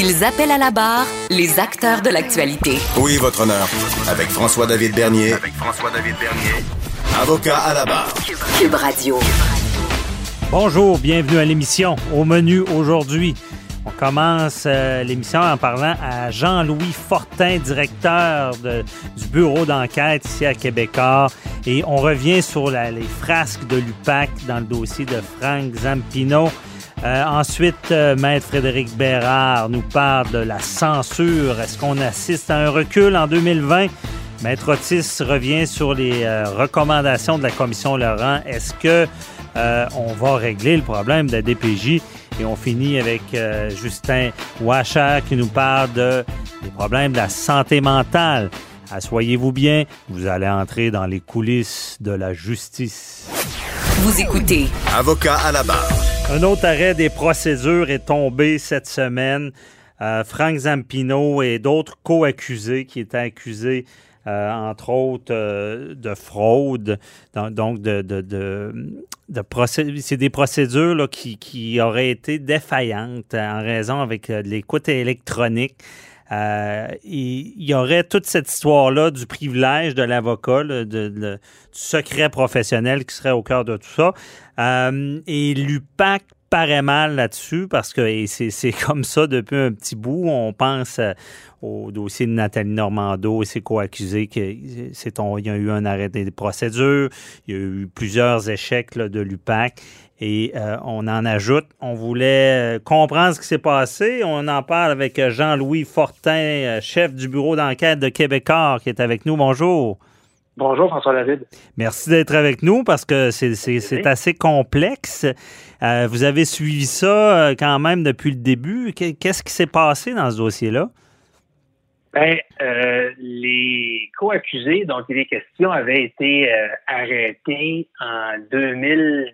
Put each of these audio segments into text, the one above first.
Ils appellent à la barre les acteurs de l'actualité. Oui, votre honneur. Avec François-David Bernier. Avec François-David Bernier. Avocat à la barre. Cube Radio. Bonjour, bienvenue à l'émission. Au menu aujourd'hui, on commence euh, l'émission en parlant à Jean-Louis Fortin, directeur de- du bureau d'enquête ici à Québécois. Et on revient sur la- les frasques de l'UPAC dans le dossier de Frank Zampino. Euh, ensuite, euh, Maître Frédéric Bérard nous parle de la censure. Est-ce qu'on assiste à un recul en 2020? Maître Otis revient sur les euh, recommandations de la commission Laurent. Est-ce que on va régler le problème de la DPJ? Et on finit avec Justin Washer qui nous parle de, des problèmes de la santé mentale. Assoyez-vous bien, vous allez entrer dans les coulisses de la justice. Vous écoutez Avocat à la barre. Un autre arrêt des procédures est tombé cette semaine. Euh, Frank Zampino et d'autres co-accusés qui étaient accusés, euh, entre autres, euh, de fraude, dans- donc de, de, de, de procé- c'est des procédures là, qui, qui auraient été défaillantes en raison avec euh, de l'écoute électronique. Euh, il y aurait toute cette histoire-là du privilège de l'avocat, du secret professionnel qui serait au cœur de tout ça. Euh, et l'UPAC paraît mal là-dessus parce que c'est comme ça depuis un petit bout. On pense euh, au dossier de Nathalie Normando et ses co-accusés il y a eu un arrêt des procédures, il y a eu plusieurs échecs de l'UPAC. Et euh, on en ajoute. On voulait euh, comprendre ce qui s'est passé. On en parle avec euh, Jean-Louis Fortin, chef du bureau d'enquête de Québécois, qui est avec nous. Bonjour. Bonjour François David. Merci d'être avec nous parce que c'est- assez complexe. Euh, vous avez suivi ça quand même depuis le début. Qu'est- Qu'est-ce qui s'est passé dans ce dossier-là? Ben, euh, les co-accusés dont il est question avaient été euh, arrêtés en 2017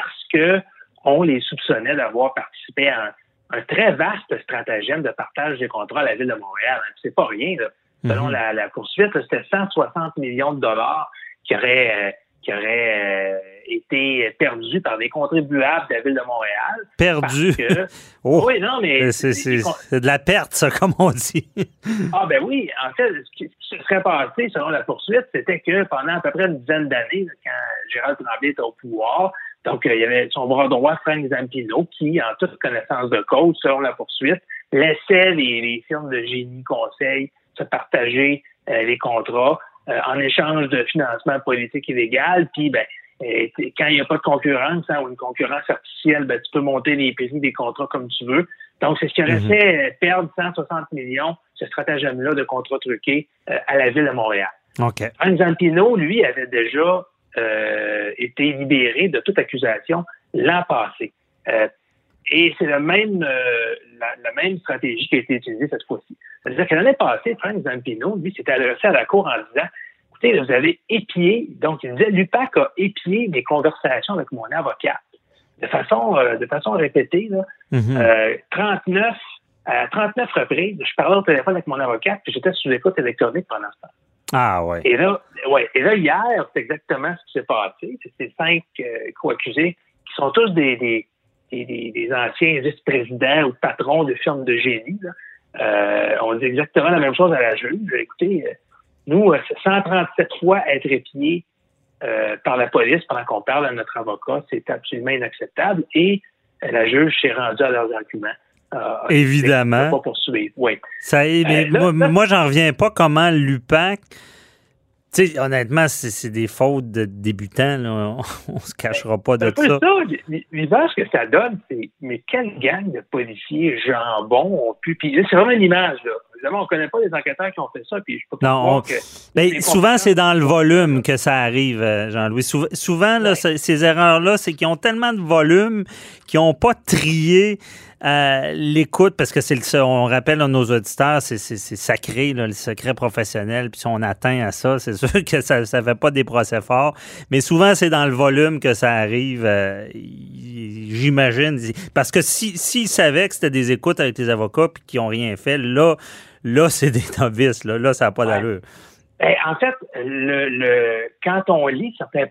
parce que on les soupçonnait d'avoir participé à un, un très vaste stratagème de partage des contrats à la ville de Montréal. C'est pas rien. Là. Selon Mhm. la, la poursuite, c'était 160 millions de dollars qui auraient, euh, qui auraient euh, été perdus par des contribuables de la ville de Montréal. Perdu. Parce que, Oh, oui, non, mais c'est de la perte, ça, comme on dit. Ah ben oui, en fait, ce qui se serait passé selon la poursuite, c'était que pendant à peu près une dizaine d'années, quand Gérald Tremblay était au pouvoir, donc euh, il y avait son bras droit, Frank Zampino, qui, en toute connaissance de cause, selon la poursuite, laissait les, les firmes de génie conseil se partager euh, les contrats euh, en échange de financement politique illégal, puis ben quand il n'y a pas de concurrence hein, ou une concurrence artificielle, ben, tu peux monter les prix des contrats comme tu veux. Donc, c'est ce qui aurait Mhm. fait perdre 160 millions, ce stratagème-là de contrats truqués euh, à la ville de Montréal. OK. Frank Zampino, lui, avait déjà euh, été libéré de toute accusation l'an passé. Euh, et c'est même, euh, la, la même stratégie qui a été utilisée cette fois-ci. C'est-à-dire que l'année passée, Frank Zampino, lui, s'était adressé à la Cour en disant Écoutez, là, vous avez épié, donc il disait l'UPAC a épié mes conversations avec mon avocat de façon, euh, de façon répétée. Là, Mhm. euh, 39, à 39 reprises, je parlais au téléphone avec mon avocat, puis j'étais sous écoute électronique pendant ce temps. Ah, ouais. Et là, ouais, et là hier, c'est exactement ce qui s'est passé. C'est ces cinq euh, co-accusés qui sont tous des, des, des, anciens vice-présidents ou patrons de firmes de génie. Euh, on dit exactement la même chose à la juge. Écoutez, euh, nous, euh, 137 fois être épiés euh, par la police pendant qu'on parle à notre avocat, c'est absolument inacceptable. Et euh, la juge s'est rendue à leurs arguments. Euh, Évidemment. Pas poursuivre. Oui. Ça y est, mais Euh, là- moi, là- moi, j'en reviens pas comment l'UPAC. Tu sais, honnêtement, c'est des fautes de débutants. Là. On, on se cachera pas de peu ça. ça. L'image que ça donne, c'est mais quelle gang de policiers jambons ont pu. Puis là, c'est vraiment une image, là. Évidemment, on connaît pas les enquêteurs qui ont fait ça, puis je peux pas Non, croire on- que. Ben, souvent, c'est dans le volume que ça arrive, euh, Jean-Louis. Sou- souvent, là, Ouais. ce- ces erreurs-là, c'est qu'ils ont tellement de volume qu'ils n'ont pas trié euh, l'écoute, parce que c'est le, on rappelle à nos auditeurs, c'est sacré, le secret professionnel, puis si on atteint à ça, c'est sûr que ça ne fait pas des procès forts, mais souvent c'est dans le volume que ça arrive, euh, j'imagine, parce que s'ils si, savaient que c'était des écoutes avec tes avocats puis qu'ils n'ont rien fait, là, là c'est des novices, là, là ça n'a pas d'allure. Ben, en fait, le, le, quand on lit certains,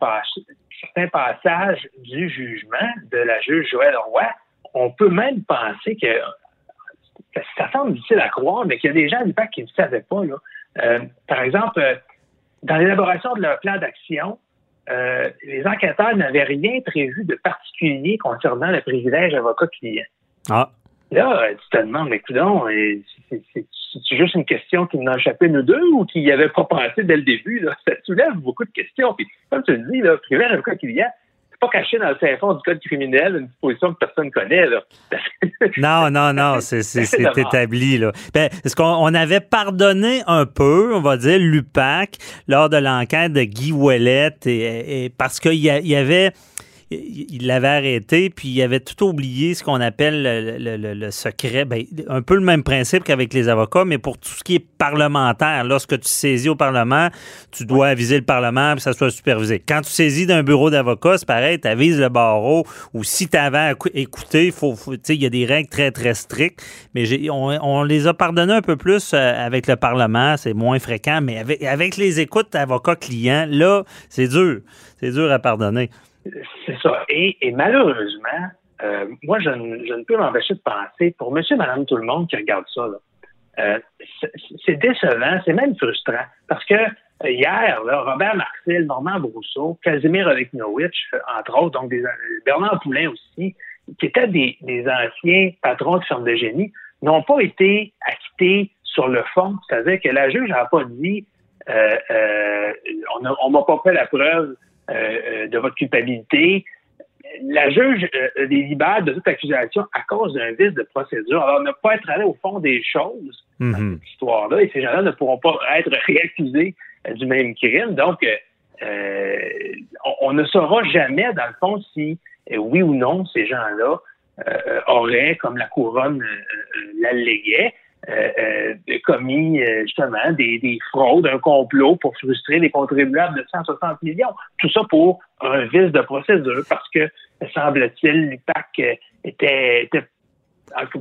certains passages du jugement de la juge Joël Roy, on peut même penser que ça semble difficile à croire, mais qu'il y a des gens du PAC qui ne savaient pas. Là. Euh, par exemple, euh, dans l'élaboration de leur plan d'action, euh, les enquêteurs n'avaient rien prévu de particulier concernant le privilège avocat-client. Ah. Là, tu te demandes, mais c'est c'est juste une question qui nous échappé nous deux ou qui n'y avait pas pensé dès le début. Là? Ça soulève beaucoup de questions. Puis, comme tu le dis, là, privé avocat client, c'est pas caché dans le fond du code criminel une disposition que personne ne connaît. Là. non, non, non, c'est établi. Là. Ben, est-ce qu'on avait pardonné un peu, on va dire, l'UPAC lors de l'enquête de Guy Ouellette et, parce qu'il y, y avait il l'avait arrêté, puis il avait tout oublié ce qu'on appelle le, secret. Ben, un peu le même principe qu'avec les avocats, mais pour tout ce qui est parlementaire. Lorsque tu saisis au Parlement, tu dois aviser le Parlement, puis ça soit supervisé. Quand tu saisis d'un bureau d'avocat, c'est pareil, tu avises le barreau, ou si tu avais écouté, faut, il y a des règles très, très strictes, mais on, on, les a pardonnés un peu plus euh, avec le Parlement, c'est moins fréquent, mais avec, avec les écoutes avocat-client, là, c'est dur. C'est dur à pardonner. C'est ça. Et, malheureusement, euh, moi, je ne, peux m'empêcher de penser, pour monsieur, madame, tout le monde qui regarde ça, euh, c'est décevant, c'est même frustrant. Parce que euh, hier, Robert Marcel, Normand Brousseau, Casimir Oleknowicz, entre autres, donc Bernard Poulain aussi, qui étaient des, anciens patrons de ferme de génie, n'ont pas été acquittés sur le fond. C'est-à-dire que la juge n'a pas dit on ne m'a pas fait la preuve de votre culpabilité. La juge euh, les libère de toute accusation à cause d'un vice de procédure. Alors, ne pas être allé au fond des choses dans mhm. cette histoire-là, et ces gens-là ne pourront pas être réaccusés du même crime. Donc, on, ne saura jamais, dans le fond, si oui ou non ces gens-là auraient, comme la couronne l'alléguait, euh, euh, commis euh, justement des, des, fraudes, un complot pour frustrer les contribuables de 160 millions. Tout ça pour un vice de procédure parce que, semble-t-il, l'UPAC était, était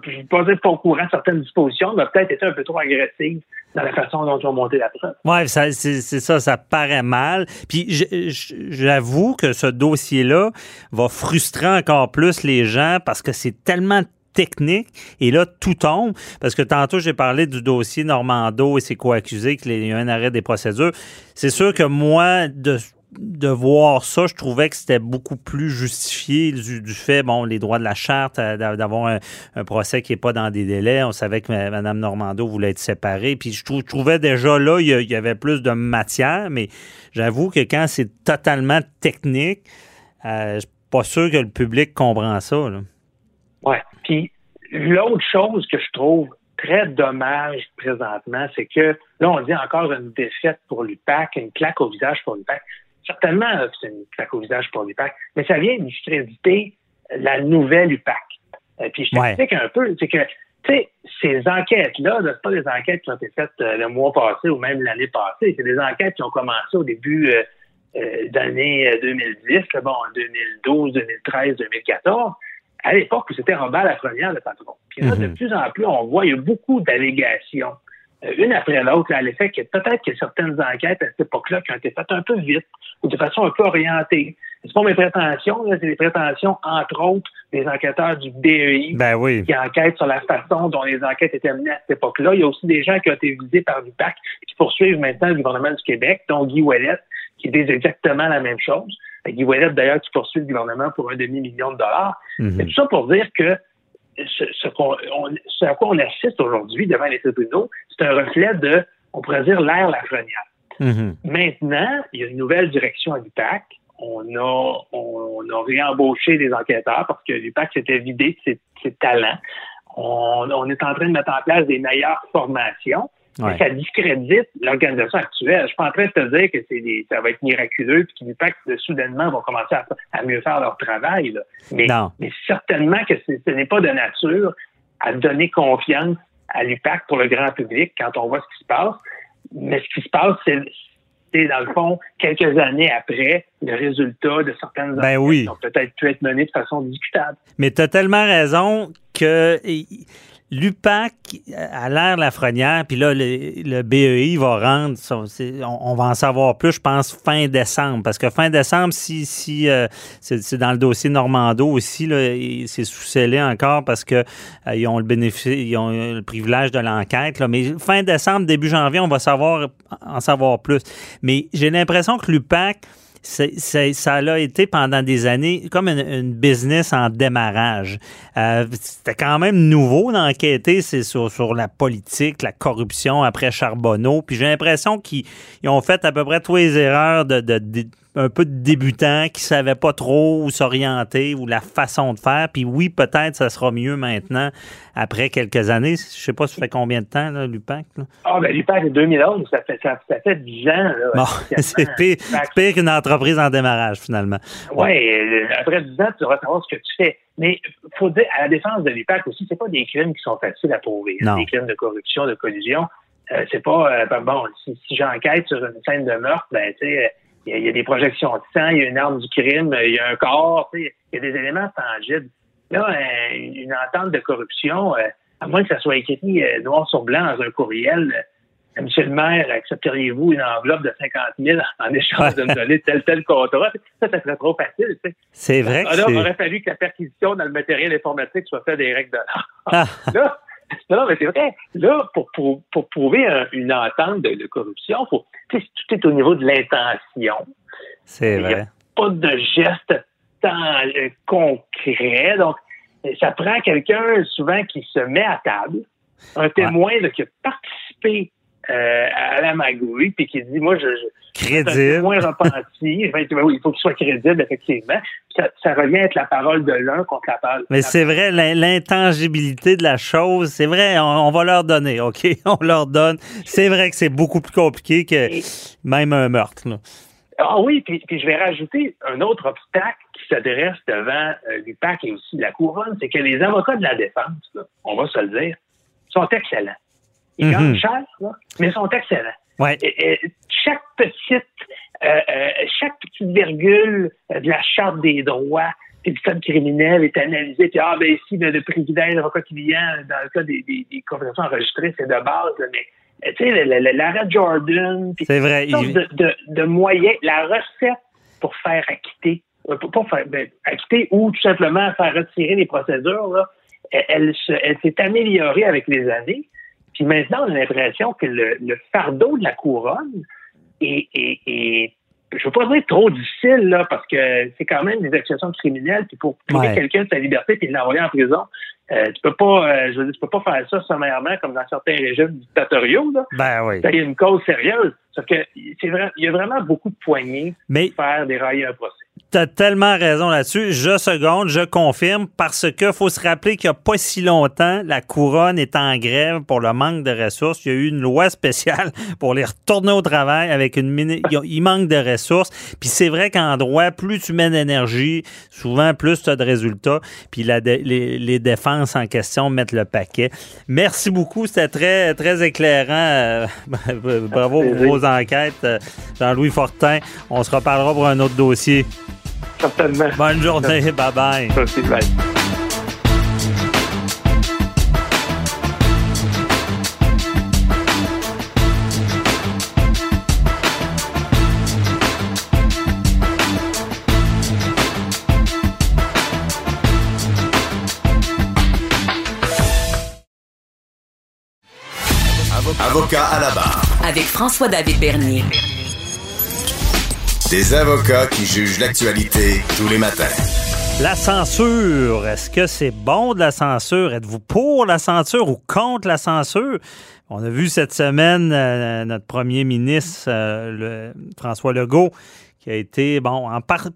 je ne pas dire pas au courant certaines dispositions, mais peut-être était un peu trop agressive dans la façon dont ils ont monté la preuve. Oui, c'est ça, ça paraît mal. Puis j'avoue que ce dossier-là va frustrer encore plus les gens parce que c'est tellement technique. Et là, tout tombe. Parce que tantôt, j'ai parlé du dossier Normando et ses co-accusés, qu'il y a un arrêt des procédures. C'est sûr que moi, de voir ça, je trouvais que c'était beaucoup plus justifié du, fait, bon, les droits de la charte, euh, d'avoir un, procès qui n'est pas dans des délais. On savait que Mme Normando voulait être séparée. Puis je, trouvais déjà là, il y, avait plus de matière, mais j'avoue que quand c'est totalement technique, euh, je suis pas sûr que le public comprend ça. Oui. Puis l'autre chose que je trouve très dommage présentement, c'est que là, on dit encore une défaite pour l'UPAC, une claque au visage pour l'UPAC. Certainement, c'est une claque au visage pour l'UPAC, mais ça vient discréditer la nouvelle UPAC. Euh, puis je t'explique un peu, c'est que tu sais, ces enquêtes-là, ce pas des enquêtes qui ont été faites euh, le mois passé ou même l'année passée. C'est des enquêtes qui ont commencé au début euh, d'année 2010, bon, 2012, 2013, 2014 à l'époque où c'était Robert Lafrenière le patron. Puis là, de mhm. plus en plus, on voit, il y a beaucoup d'allégations, euh, une après l'autre, à l'effet que peut-être que certaines enquêtes à cette époque-là qui ont été faites un peu vite ou de façon un peu orientée. C'est pas mes prétentions, c'est les prétentions, entre autres, des enquêteurs du BEI ben oui. qui enquêtent sur la façon dont les enquêtes étaient menées à cette époque-là. Il y a aussi des gens qui ont été visés par l'UPAC qui poursuivent maintenant le gouvernement du Québec, dont Guy Ouellet, qui dit exactement la même chose. Guy Ouellet, d'ailleurs, qui poursuit le gouvernement pour un demi-million de dollars. Mhm. tout ça pour dire que ce, ce, à quoi on assiste aujourd'hui devant les tribunaux, c'est un reflet de, on pourrait dire, l'ère Lafrenière. Mhm. Maintenant, il y a une nouvelle direction à l'UPAC. On a, on, a réembauché des enquêteurs parce que l'UPAC s'était vidé de ses, talents. On, on, est en train de mettre en place des meilleures formations. Ça discrédite l'organisation actuelle. Je suis pas en train de te dire que c'est des, ça va être miraculeux puis que l'UPAC, soudainement, vont commencer à, mieux faire leur travail. Mais, mais certainement que ce n'est pas de nature à donner confiance à l'UPAC pour le grand public quand on voit ce qui se passe. Mais ce qui se passe, c'est dans le fond, quelques années après, le résultat de certaines ben oui. ont peut-être pu être menées de façon discutable. Mais tu as tellement raison que l'UPAC, à l'ère Lafrenière, puis là, le, BEI va rendre, on, va en savoir plus, je pense, fin décembre. Parce que fin décembre, si, si euh, c'est dans le dossier Normando aussi, c'est sous-scellé encore parce qu'ils euh, ont le bénéfice, ils ont le privilège de l'enquête. Mais fin décembre, début janvier, on va savoir en savoir plus. Mais j'ai l'impression que l'UPAC, ça a été pendant des années comme une, business en démarrage. Euh, c'était quand même nouveau d'enquêter sur, sur la politique, la corruption après Charbonneau. Puis j'ai l'impression qu'ils ont fait à peu près toutes les erreurs de un peu de débutants qui savaient pas trop où s'orienter ou la façon de faire. Puis oui, peut-être ça sera mieux maintenant après quelques années. Je sais pas, ça fait combien de temps, là, l'UPAC? Ah, ben l'UPAC, c'est 2011, ça fait, ça, fait 10 ans. Là, bon, c'est pire, pire qu'une entreprise en démarrage, finalement. Oui, ouais, après 10 ans, tu vas savoir ce que tu fais. Mais faut dire, à la défense de l'UPAC aussi, c'est pas des crimes qui sont faciles à prouver. Hein. Des crimes de corruption, de collusion. Euh, c'est pas, euh, ben, bon, si, si j'enquête sur une scène de meurtre, ben, tu sais, il y, a, des projections de sang, il y a une arme du crime, il y a un corps, il y a des éléments tangibles. Là, euh, une entente de corruption, euh, à moins que ça soit écrit euh, noir sur blanc dans un courriel, Monsieur le maire, accepteriez-vous une enveloppe de 50 000 en échange de me donner tel tel contrat? Ça, ça serait trop facile. C'est vrai. Que Alors, il aurait fallu que la perquisition dans le matériel informatique soit faite des règles de l'art. Ah. Là, non, mais c'est vrai. Là, pour, pour, pour prouver une entente de, corruption, faut, tout est au niveau de l'intention. C'est vrai. Il n'y a pas de geste tant euh, concret. Donc, ça prend quelqu'un souvent qui se met à table, un témoin qui a participé euh, à la magouille, puis qui dit, moi, je, je crédible. moins repenti. il faut qu'il soit crédible, effectivement. Ça, ça, revient à être la parole de l'un contre la parole. Mais c'est vrai, l'intangibilité de la chose, c'est vrai, on, va leur donner, OK? On leur donne. C'est vrai que c'est beaucoup plus compliqué que même un meurtre. Ah oui, puis, je vais rajouter un autre obstacle qui s'adresse devant euh, l'UPAC et aussi la couronne, c'est que les avocats de la défense, on va se le dire, sont excellents. Ils gagnent mhm. cher, mais ils sont excellents. Ouais. chaque petite euh, euh, chaque petite virgule de la charte des droits du code criminel est analysée. Puis, ah, ben ici, le, privilège d'avocat client dans le cas des, des, des conversations enregistrées, c'est de base, mais euh, tu sais, l'arrêt Jordan, c'est vrai. De, de, de, moyens, la recette pour faire acquitter, pour, faire ben, acquitter ou tout simplement faire retirer les procédures, là, elle, elle s'est améliorée avec les années. Puis maintenant, on a l'impression que le, fardeau de la couronne est, est, je veux pas dire trop difficile, là, parce que c'est quand même des accusations criminelles, puis pour priver quelqu'un de sa liberté puis l'envoyer en prison, euh, tu peux pas, euh, je veux dire, tu peux pas faire ça sommairement comme dans certains régimes dictatoriaux, là. Ben oui. C'est une cause sérieuse. Sauf que c'est vrai, il y a vraiment beaucoup de poignées pour faire dérailler un procès. Tu as tellement raison là-dessus. Je seconde, je confirme, parce que faut se rappeler qu'il n'y a pas si longtemps, la couronne est en grève pour le manque de ressources. Il y a eu une loi spéciale pour les retourner au travail avec une mini... Il manque de ressources. Puis c'est vrai qu'en droit, plus tu mets d'énergie, souvent plus tu as de résultats. Puis la les, défenses en question mettent le paquet. Merci beaucoup. C'était très, très éclairant. Bravo pour vos enquêtes. Euh, Jean-Louis Fortin, on se reparlera pour un autre dossier. Certainement. Bonne journée. Bye-bye. Merci, bye. Avocat à la barre. Avec François-David Bernier. Des avocats qui jugent l'actualité tous les matins. La censure, est-ce que c'est bon de la censure? Êtes-vous pour la censure ou contre la censure? On a vu cette semaine euh, notre premier ministre, euh, François Legault, qui a été, bon, en part,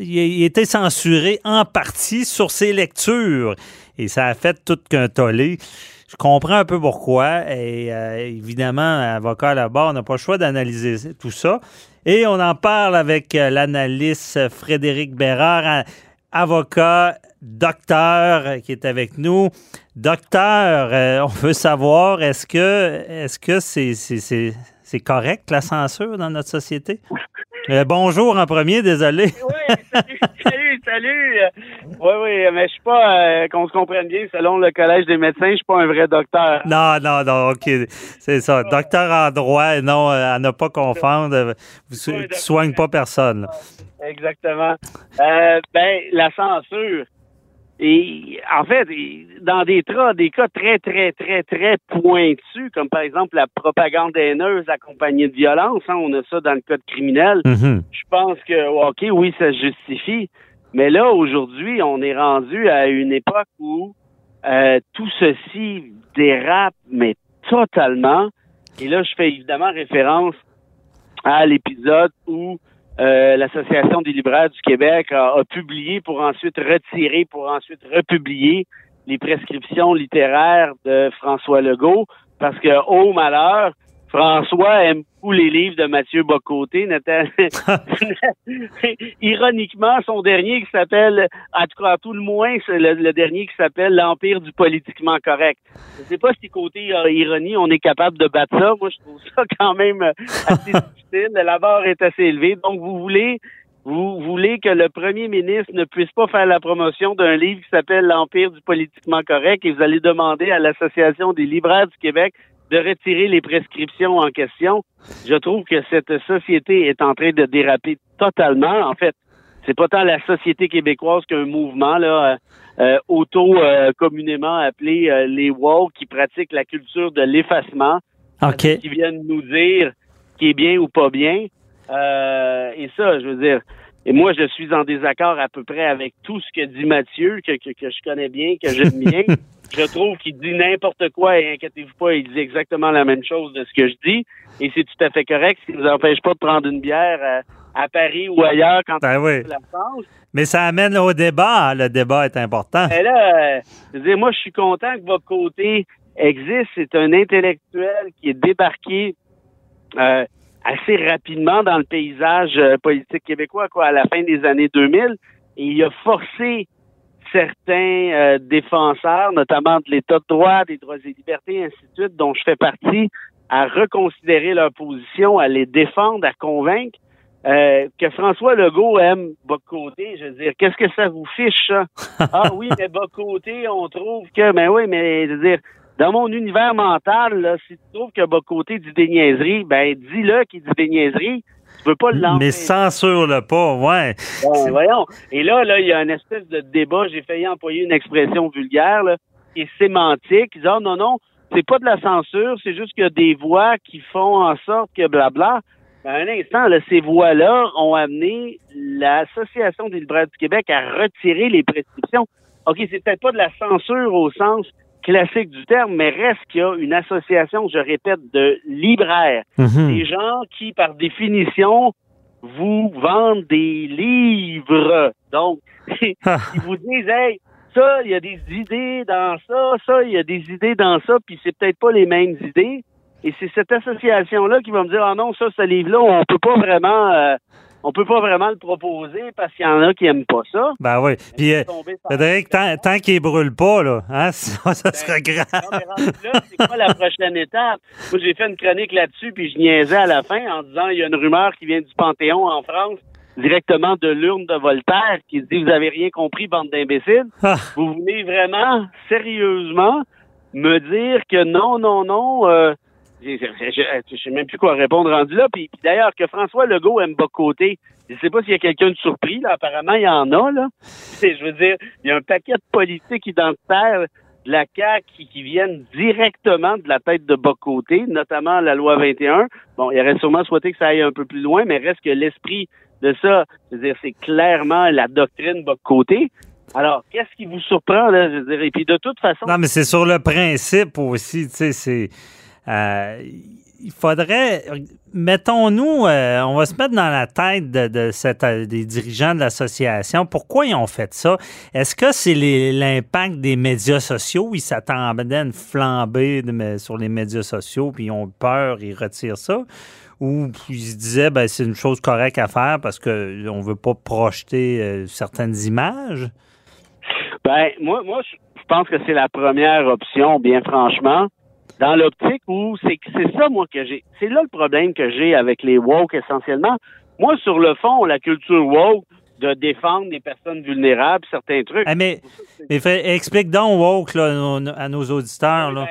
il a été censuré en partie sur ses lectures. Et ça a fait tout qu'un tollé. Je comprends un peu pourquoi. Et euh, évidemment, avocat barre, on n'a pas le choix d'analyser tout ça. Et on en parle avec euh, l'analyste Frédéric Bérard, avocat, docteur qui est avec nous. Docteur, euh, on veut savoir, est-ce que est-ce c'est correct la censure dans notre société? Euh, bonjour en premier, désolé. oui, salut, salut, salut. Oui, oui, mais je suis pas, euh, qu'on se comprenne bien, selon le Collège des médecins, je suis pas un vrai docteur. Non, non, non, OK. C'est ça. Docteur en droit, non, à ne pas confondre. Vous ne soignez pas personne. Exactement. Euh, ben, la censure. Et en fait, dans des, des cas très, très, très, très pointus, comme par exemple la propagande haineuse accompagnée de violence, hein, on a ça dans le code criminel, mm-hmm. je pense que, OK, oui, ça justifie. Mais là, aujourd'hui, on est rendu à une époque où euh, tout ceci dérape, mais totalement. Et là, je fais évidemment référence à l'épisode où euh, l'Association des libraires du Québec a, publié pour ensuite retirer, pour ensuite republier les prescriptions littéraires de François Legault, parce que, au malheur, François aime beaucoup les livres de Mathieu Bocoté. Ironiquement, son dernier qui s'appelle, en tout cas, tout le moins, c'est le, dernier qui s'appelle L'Empire du politiquement correct. Je sais pas si côté euh, ironie, on est capable de battre ça. Moi, je trouve ça quand même euh, assez difficile. La barre est assez élevée. Donc, vous voulez vous voulez que le premier ministre ne puisse pas faire la promotion d'un livre qui s'appelle L'Empire du politiquement correct et vous allez demander à l'Association des libraires du Québec de retirer les prescriptions en question. Je trouve que cette société est en train de déraper totalement. En fait, c'est pas tant la société québécoise qu'un mouvement là euh, euh auto euh, communément appelé euh, les woke qui pratiquent la culture de l'effacement, qui viennent nous dire qui est bien ou pas bien. et ça, je veux dire, et moi, je suis en désaccord à peu près avec tout ce que dit Mathieu, que, que, que je connais bien, que j'aime bien. je trouve qu'il dit n'importe quoi et inquiétez-vous pas, il dit exactement la même chose de ce que je dis. Et c'est tout à fait correct. Ce qui ne nous empêche pas de prendre une bière à, Paris ou ailleurs quand ben on la France. Mais ça amène au débat. Le débat est important. Mais là, euh, je veux dire, moi, je suis content que votre côté existe. C'est un intellectuel qui est débarqué euh, assez rapidement dans le paysage euh, politique québécois, quoi, à la fin des années 2000. Et il a forcé certains euh, défenseurs, notamment de l'État de droit, des droits et libertés, ainsi de suite, dont je fais partie, à reconsidérer leur position, à les défendre, à convaincre. Euh, que François Legault aime Bocoté, je veux dire, qu'est-ce que ça vous fiche, ça? ah oui, mais Bocoté, on trouve que, mais ben oui, mais je veux dire, dans mon univers mental, là, si tu trouves que Bocoté dit des niaiseries, ben dis-le qu'il dit des niaiseries. Tu veux pas l'empêcher. Mais censure-le pas, ouais. Ben, voyons. Et là, là, il y a une espèce de débat. J'ai failli employer une expression vulgaire, là, qui est sémantique. Ils disent, oh, non, non, c'est pas de la censure, c'est juste qu'il y a des voix qui font en sorte que blabla. Ben, un instant, là, ces voix-là ont amené l'Association des libraires du Québec à retirer les prescriptions. OK, c'est peut-être pas de la censure au sens classique du terme, mais reste qu'il y a une association, je répète, de libraires. Mhm. Des gens qui, par définition, vous vendent des livres. Donc, ah. ils vous disent, hey, ça, il y a des idées dans ça, ça, il y a des idées dans ça, puis c'est peut-être pas les mêmes idées. Et c'est cette association-là qui va me dire, ah non, ça, ce livre-là, on peut pas vraiment... Euh, on peut pas vraiment le proposer parce qu'il y en a qui aiment pas ça. Ben oui. Puis, euh, Frédéric, tant, tant qu'il brûle pas, là, hein, ça ben, serait grave. là, c'est quoi la prochaine étape? Moi, j'ai fait une chronique là-dessus, puis je niaisais à la fin en disant, il y a une rumeur qui vient du Panthéon en France, directement de l'urne de Voltaire, qui dit, vous avez rien compris, bande d'imbéciles. Ah. Vous voulez vraiment, sérieusement, me dire que non, non, non, euh, je, sais même plus quoi répondre rendu là. Puis, d'ailleurs, que François Legault aime côté. Je sais pas s'il y a quelqu'un de surpris, là. Apparemment, il y en a, là. Je veux dire, il y a un paquet de politiques identitaires de la CAQ qui, viennent directement de la tête de Bocoté, notamment la loi 21. Bon, il aurait sûrement souhaité que ça aille un peu plus loin, mais reste que l'esprit de ça, je veux dire, c'est clairement la doctrine Bocoté. Alors, qu'est-ce qui vous surprend, là? Je veux dire, et puis de toute façon. Non, mais c'est sur le principe aussi, tu sais, c'est euh, il faudrait, mettons-nous, euh, on va se mettre dans la tête de, cette, euh, des dirigeants de l'association. Pourquoi ils ont fait ça? Est-ce que c'est l'impact des médias sociaux? Ils s'attendaient à une flambée sur les médias sociaux, puis ils ont peur, ils retirent ça? Ou ils se disaient, ben, c'est une chose correcte à faire parce qu'on ne veut pas projeter certaines images? Ben, moi, moi, je pense que c'est la première option, bien franchement dans l'optique où c'est c'est ça moi que j'ai. C'est là le problème que j'ai avec les woke essentiellement. Moi sur le fond la culture woke de défendre les personnes vulnérables certains trucs. Ah, mais, explique donc woke là, à nos auditeurs là.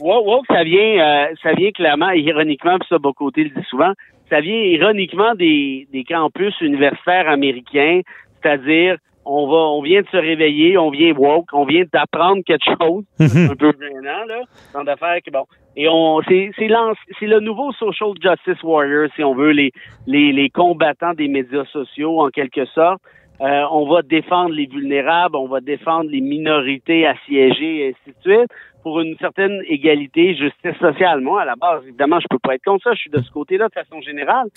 Ben, woke ça vient euh, ça vient clairement ironiquement puis ça Bocoté le dit souvent ça vient ironiquement des des campus universitaires américains c'est-à-dire on va, on vient de se réveiller, on vient woke, on vient d'apprendre quelque chose, mhm. un peu gênant, là, dans d'affaires que bon. Et on, c'est, c'est, c'est le nouveau social justice warrior, si on veut, les, les, les combattants des médias sociaux, en quelque sorte. Euh, on va défendre les vulnérables, on va défendre les minorités assiégées, et ainsi de suite, pour une certaine égalité, justice sociale. Moi, à la base, évidemment, je peux pas être contre ça, je suis de ce côté-là de façon générale.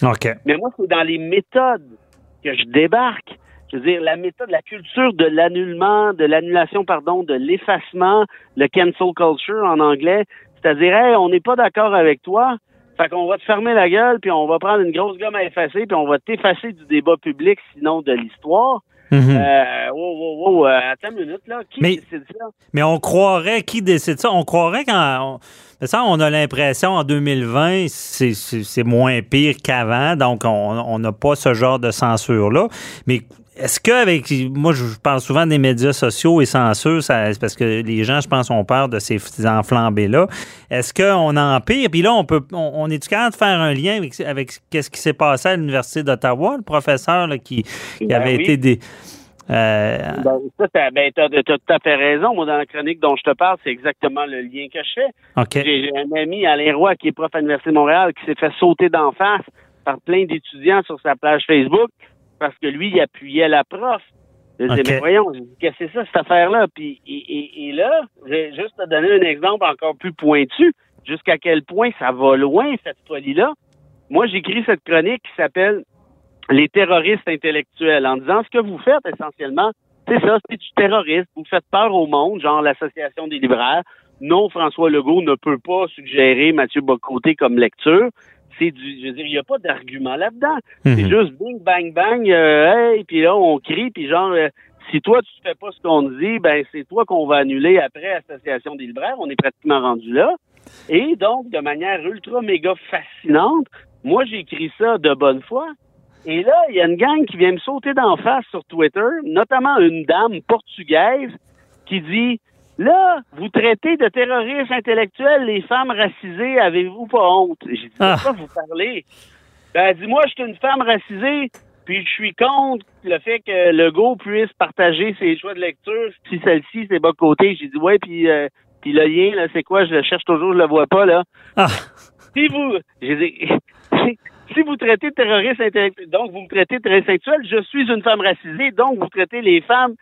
Mais moi, c'est dans les méthodes que je débarque je veux dire, la méthode, la culture de l'annulement, de l'annulation, pardon, de l'effacement, le cancel culture en anglais, c'est-à-dire, hey, on n'est pas d'accord avec toi, fait qu'on va te fermer la gueule, puis on va prendre une grosse gomme à effacer, puis on va t'effacer du débat public, sinon de l'histoire. Mhm. euh, wow, wow, wow, euh, attends une minute, là. Qui décide ça? Mais on croirait, qui décide ça? On croirait quand. On, ça, on a l'impression en 2020, c'est moins pire qu'avant, donc on n'a pas ce genre de censure-là. Mais est-ce qu'avec. Moi, je parle souvent des médias sociaux et censure, ça, parce que les gens, je pense, ont peur de ces, enflambés-là. Est-ce qu'on empire? Puis là, on peut. On, est-tu capable de faire un lien avec, avec ce qui s'est passé à l'Université d'Ottawa, le professeur qui, ben avait été des. Euh... Ben, ben, tu as, tout à fait raison. Moi, dans la chronique dont je te parle, c'est exactement le lien que je fais. J'ai un ami, Alain Roy, qui est prof à l'Université de Montréal, qui s'est fait sauter d'en face par plein d'étudiants sur sa page Facebook parce que lui, il appuyait la prof. Je disais, mais voyons, qu'est-ce que c'est ça, cette affaire-là? Puis, et, et, là, je vais juste te donner un exemple encore plus pointu, jusqu'à quel point ça va loin, cette folie-là? Moi, j'écris cette chronique qui s'appelle Les terroristes intellectuels, en disant ce que vous faites essentiellement, c'est ça, c'est du terrorisme. Vous faites peur au monde, genre l'Association des libraires. Non, François Legault ne peut pas suggérer Mathieu Bocoté comme lecture c'est du, je veux dire, il n'y a pas d'argument là-dedans. C'est mhm. juste bing, bang, bang, euh, hey, puis là, on crie, puis genre, euh, si toi, tu fais pas ce qu'on dit, ben, c'est toi qu'on va annuler après Association des libraires. On est pratiquement rendu là. Et donc, de manière ultra méga fascinante, moi, j'écris ça de bonne foi. Et là, il y a une gang qui vient me sauter d'en face sur Twitter, notamment une dame portugaise qui dit Là, vous traitez de terroristes intellectuels les femmes racisées, avez-vous pas honte? J'ai dit, ah. quoi vous parlez? Ben, dis-moi, je suis une femme racisée, puis je suis contre le fait que le go puisse partager ses choix de lecture, si celle-ci, c'est bas côté. J'ai dit, ouais, puis, euh, puis le lien, là, c'est quoi? Je le cherche toujours, je le vois pas, là. Ah. Si vous, j'ai dit, si vous traitez de terroriste intellectuel, donc vous me traitez de terroriste sexuel, je suis une femme racisée, donc vous traitez les femmes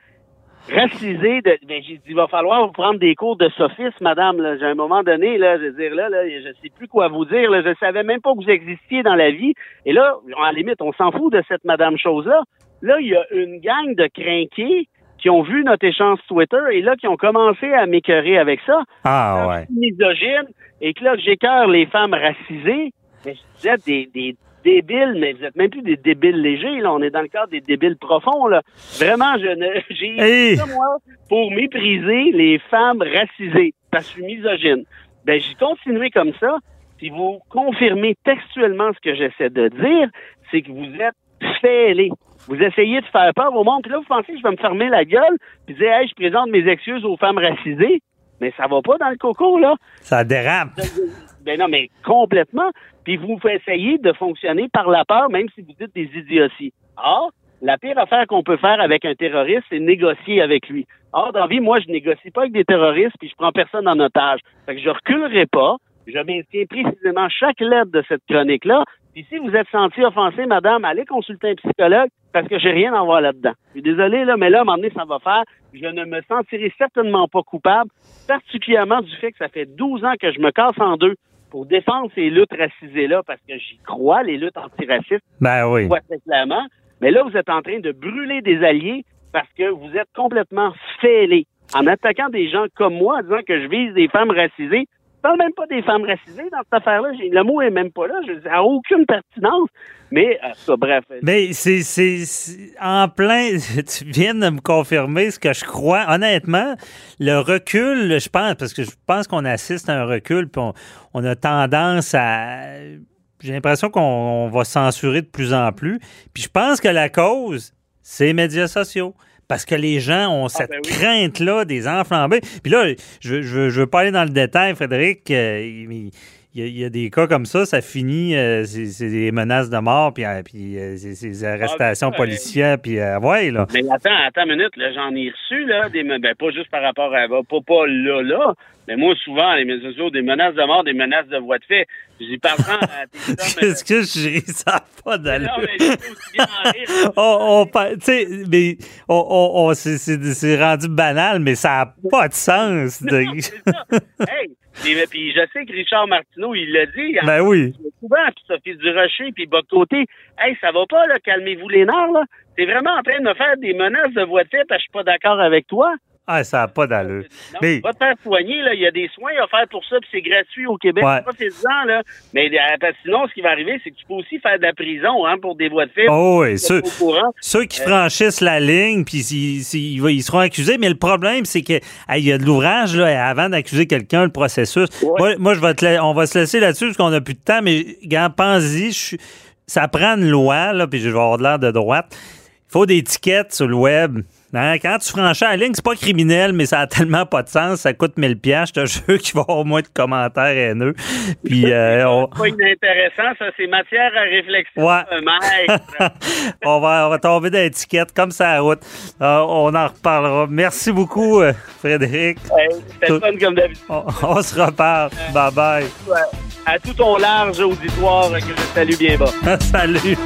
racisé de ben, j'ai dit il va falloir vous prendre des cours de sophisme madame là. J'ai un moment donné là je veux dire là là je sais plus quoi vous dire là. Je savais même pas que vous existiez dans la vie. Et là en limite on s'en fout de cette madame chose là là il y a une gang de crinqués qui ont vu notre échange Twitter et là qui ont commencé à m'écœurer avec ça. Ah ouais. misogyne et que là j'écœure les femmes racisées. Mais je disais des, des débiles, mais vous êtes même plus des débiles légers, là. On est dans le cadre des débiles profonds, là. Vraiment, je ne, j'ai ça, moi, pour mépriser les femmes racisées, parce que je suis misogyne. Ben, j'ai continué comme ça, puis vous confirmez textuellement ce que j'essaie de dire, c'est que vous êtes fêlés. Vous essayez de faire peur au monde, puis là, vous pensez que je vais me fermer la gueule, puis dire, hey, je présente mes excuses aux femmes racisées, mais ça va pas dans le coco, là. Ça dérape. Ben non, mais complètement. Puis vous essayez de fonctionner par la peur, même si vous dites des idioties. Or, la pire affaire qu'on peut faire avec un terroriste, c'est négocier avec lui. Or, dans la vie, moi, je négocie pas avec des terroristes, puis je prends personne en otage. Fait que je reculerai pas. Je maintiens précisément chaque lettre de cette chronique-là. Puis si vous êtes senti offensé, madame, allez consulter un psychologue parce que j'ai rien à voir là-dedans. Je suis désolé, là, mais là, à un moment donné, ça va faire. Je ne me sentirai certainement pas coupable, particulièrement du fait que ça fait 12 ans que je me casse en deux pour défendre ces luttes racisées-là, parce que j'y crois, les luttes antiracistes, Ben oui. très clairement. Mais là, vous êtes en train de brûler des alliés parce que vous êtes complètement fêlés. En attaquant des gens comme moi, en disant que je vise des femmes racisées, parle même pas des femmes racisées dans cette affaire-là. Le mot est même pas là. Je, n'a aucune pertinence. Mais, euh, ça, bref. Mais c'est c'est- en plein. Tu viens de me confirmer ce que je crois. Honnêtement, le recul, je pense, parce que je pense qu'on assiste à un recul, puis on, a tendance à. J'ai l'impression qu'on on va censurer de plus en plus. Puis je pense que la cause, c'est les médias sociaux. Parce que les gens ont cette ben oui. crainte-là des enflambés. Puis là, je, je, je veux pas aller dans le détail, Frédéric. euh, il, il y, a, des cas comme ça, ça finit, euh, c'est des menaces de mort, puis, euh, puis euh, c'est c'est arrestations ouais. policières, puis ouais, là. Mais attends, attends une minute, j'en ai reçu, là, des, ben, pas juste par rapport à, pas, pas là, là, mais moi, souvent, les médias sociaux, des menaces de mort, des menaces de voie de fait. J'y parle à Qu'est-ce que j'ai? Ça n'a pas Non, d'allure. mais je peux aussi bien en rire. On, on par- tu sais, mais on, on, on- c'est- rendu banal, mais ça n'a pas de sens. de- Non, ça. Hey, puis, puis je sais que Richard Martineau, il l'a dit. Ben oui. souvent, puis Sophie Durocher, puis Bocoté. Hey, ça va pas, là, calmez-vous les nerfs, là. T'es vraiment en train de me faire des menaces de voie de fait parce que je suis pas d'accord avec toi. Ah, ça n'a pas d'allure. Non, Mais- Va te faire soigner, là. Il y a des soins offerts pour ça, puis c'est gratuit au Québec. Ouais. Profitez-en, là. Mais euh, sinon, ce qui va arriver, c'est que tu peux aussi faire de la prison, hein, pour des voies de fait. Oh, oui, ceux, pas ceux qui franchissent la ligne, puis ils, seront accusés, mais le problème, c'est que hey, il y a de l'ouvrage là, avant d'accuser quelqu'un, le processus. Ouais. Moi, moi, je vais te la- on va se laisser là-dessus parce qu'on n'a plus de temps, mais gars, pense-y, je suis- ça prend une loi, là, puis je vais avoir de l'air de droite. Il faut des étiquettes sur le web. Hein, Quand tu franchis la ligne, c'est pas criminel, mais ça a tellement pas de sens. Ça coûte 1000 pièces. Je te jure qu'il va y avoir moins de commentaires haineux. Puis, euh, on, C'est pas inintéressant, ça. C'est matière à réflexion. Ouais. Maître. on, va, on va tomber dans l'étiquette comme ça à la route. Euh, on en reparlera. Merci beaucoup, euh, Frédéric. C'était Tout- fun comme d'habitude. On, on se reparle. Bye bye. À tout ton large auditoire que je salue bien bas. Salut.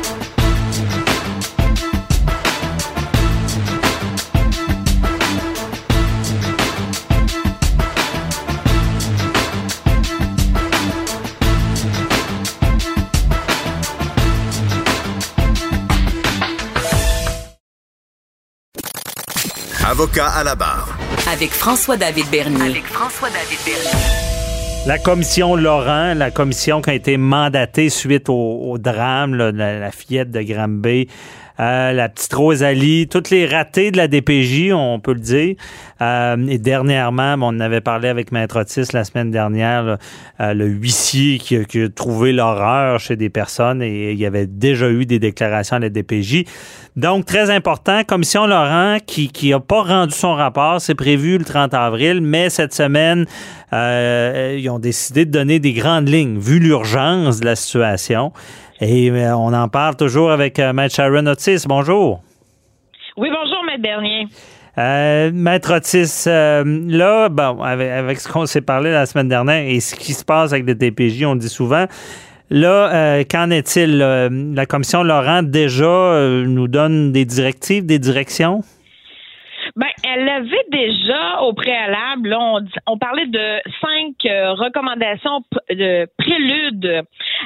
Avocat à la barre. Avec François-David Bernier. Avec François-David Bernier. La commission Laurent, la commission qui a été mandatée suite au, au drame, là, de la, la fillette de Granby, euh, la petite Rosalie, toutes les ratés de la DPJ, on peut le dire. Euh, et dernièrement, bon, on avait parlé avec Maître Otis la semaine dernière, là, euh, le huissier qui, a- qui a trouvé l'horreur chez des personnes et il y avait déjà eu des déclarations à la DPJ. Donc, très important, Commission Laurent qui qui a pas rendu son rapport, c'est prévu le 30 avril, mais cette semaine, euh, ils ont décidé de donner des grandes lignes, vu l'urgence de la situation. Et euh, on en parle toujours avec euh, Maître Sharon Otis. Bonjour. Oui, bonjour, Maître Bernier. Euh, Maître Otis, euh, là, bon, avec, avec ce qu'on s'est parlé la semaine dernière et ce qui se passe avec les DPJ, on dit souvent, là, euh, qu'en est-il? La commission Laurent déjà euh, nous donne des directives, des directions? Elle avait déjà au préalable, là, on, parlait de cinq euh, recommandations de prélude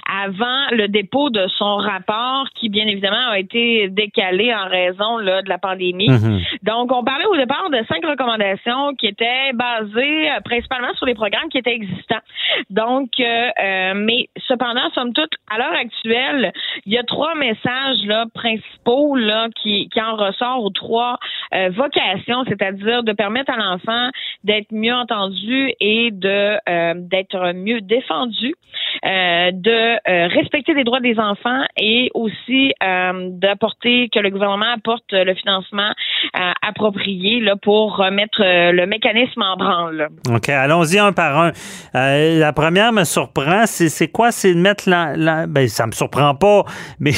avant le dépôt de son rapport qui, bien évidemment, a été décalé en raison là, de la pandémie. Mhm. Donc, on parlait au départ de cinq recommandations qui étaient basées euh, principalement sur les programmes qui étaient existants. Donc, euh, mais cependant, somme toute, à l'heure actuelle, il y a trois messages là, principaux là, qui, qui en ressortent aux trois vocations, c'est-à-dire de permettre à l'enfant d'être mieux entendu et de euh, d'être mieux défendu, euh, de euh, respecter les droits des enfants et aussi d'apporter que le gouvernement apporte le financement approprié là, pour remettre le mécanisme en branle. OK, allons-y un par un. La première me surprend. C'est, quoi? C'est de mettre la, la- Ben, ça me surprend pas, mais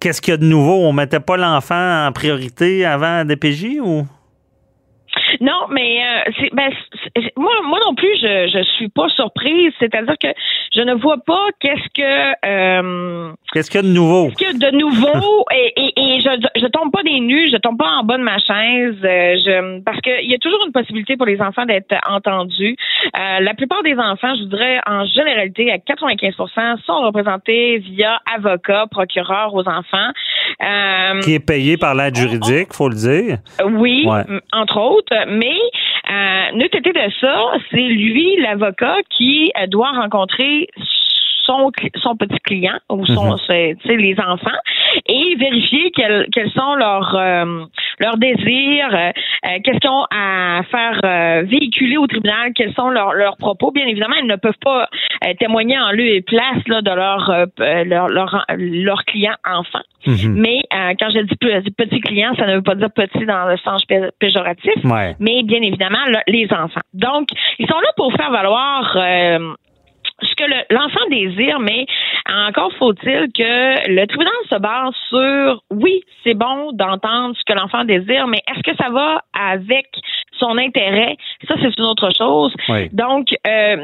qu'est-ce qu'il y a de nouveau? On mettait pas l'enfant en priorité avant DPJ ou? Non, mais euh, c'est, ben, c'est- moi, moi non plus, je je suis pas surprise. C'est-à-dire que je ne vois pas qu'est-ce que euh, Qu'est-ce qu'il y a de nouveau? qu'est-ce qu'il y a de nouveau? Et, et, et je je tombe pas des nues, je tombe pas en bas de ma chaise. euh, je parce qu'il y a toujours une possibilité pour les enfants d'être entendus. Euh, la plupart des enfants, je voudrais en généralité à 95% sont représentés via avocat, procureur aux enfants. Euh, Qui est payé par l'aide juridique, faut le dire. oui, Ouais. entre autres, mais euh, ne têtez de ça, c'est lui, l'avocat, qui euh, doit rencontrer son, son petit client ou son, sais, les enfants et vérifier quels, quels sont leurs euh, leurs désirs, euh, euh, qu'est-ce qu'ils ont à faire euh, véhiculer au tribunal, quels sont leurs, leurs propos. Bien évidemment, ils ne peuvent pas euh, témoigner en lieu et place là, de leur, euh, leur, leur, leur client enfant. Mhm. Mais euh, quand je dis pe- petit client, ça ne veut pas dire petit dans le sens pé- péjoratif, Ouais. mais bien évidemment là, les enfants. Donc, ils sont là pour faire valoir euh, ce que le- l'enfant désire, mais encore faut-il que le tribunal se base sur oui, c'est bon d'entendre ce que l'enfant désire, mais est-ce que ça va avec son intérêt? Ça, c'est une autre chose. Oui. Donc, euh,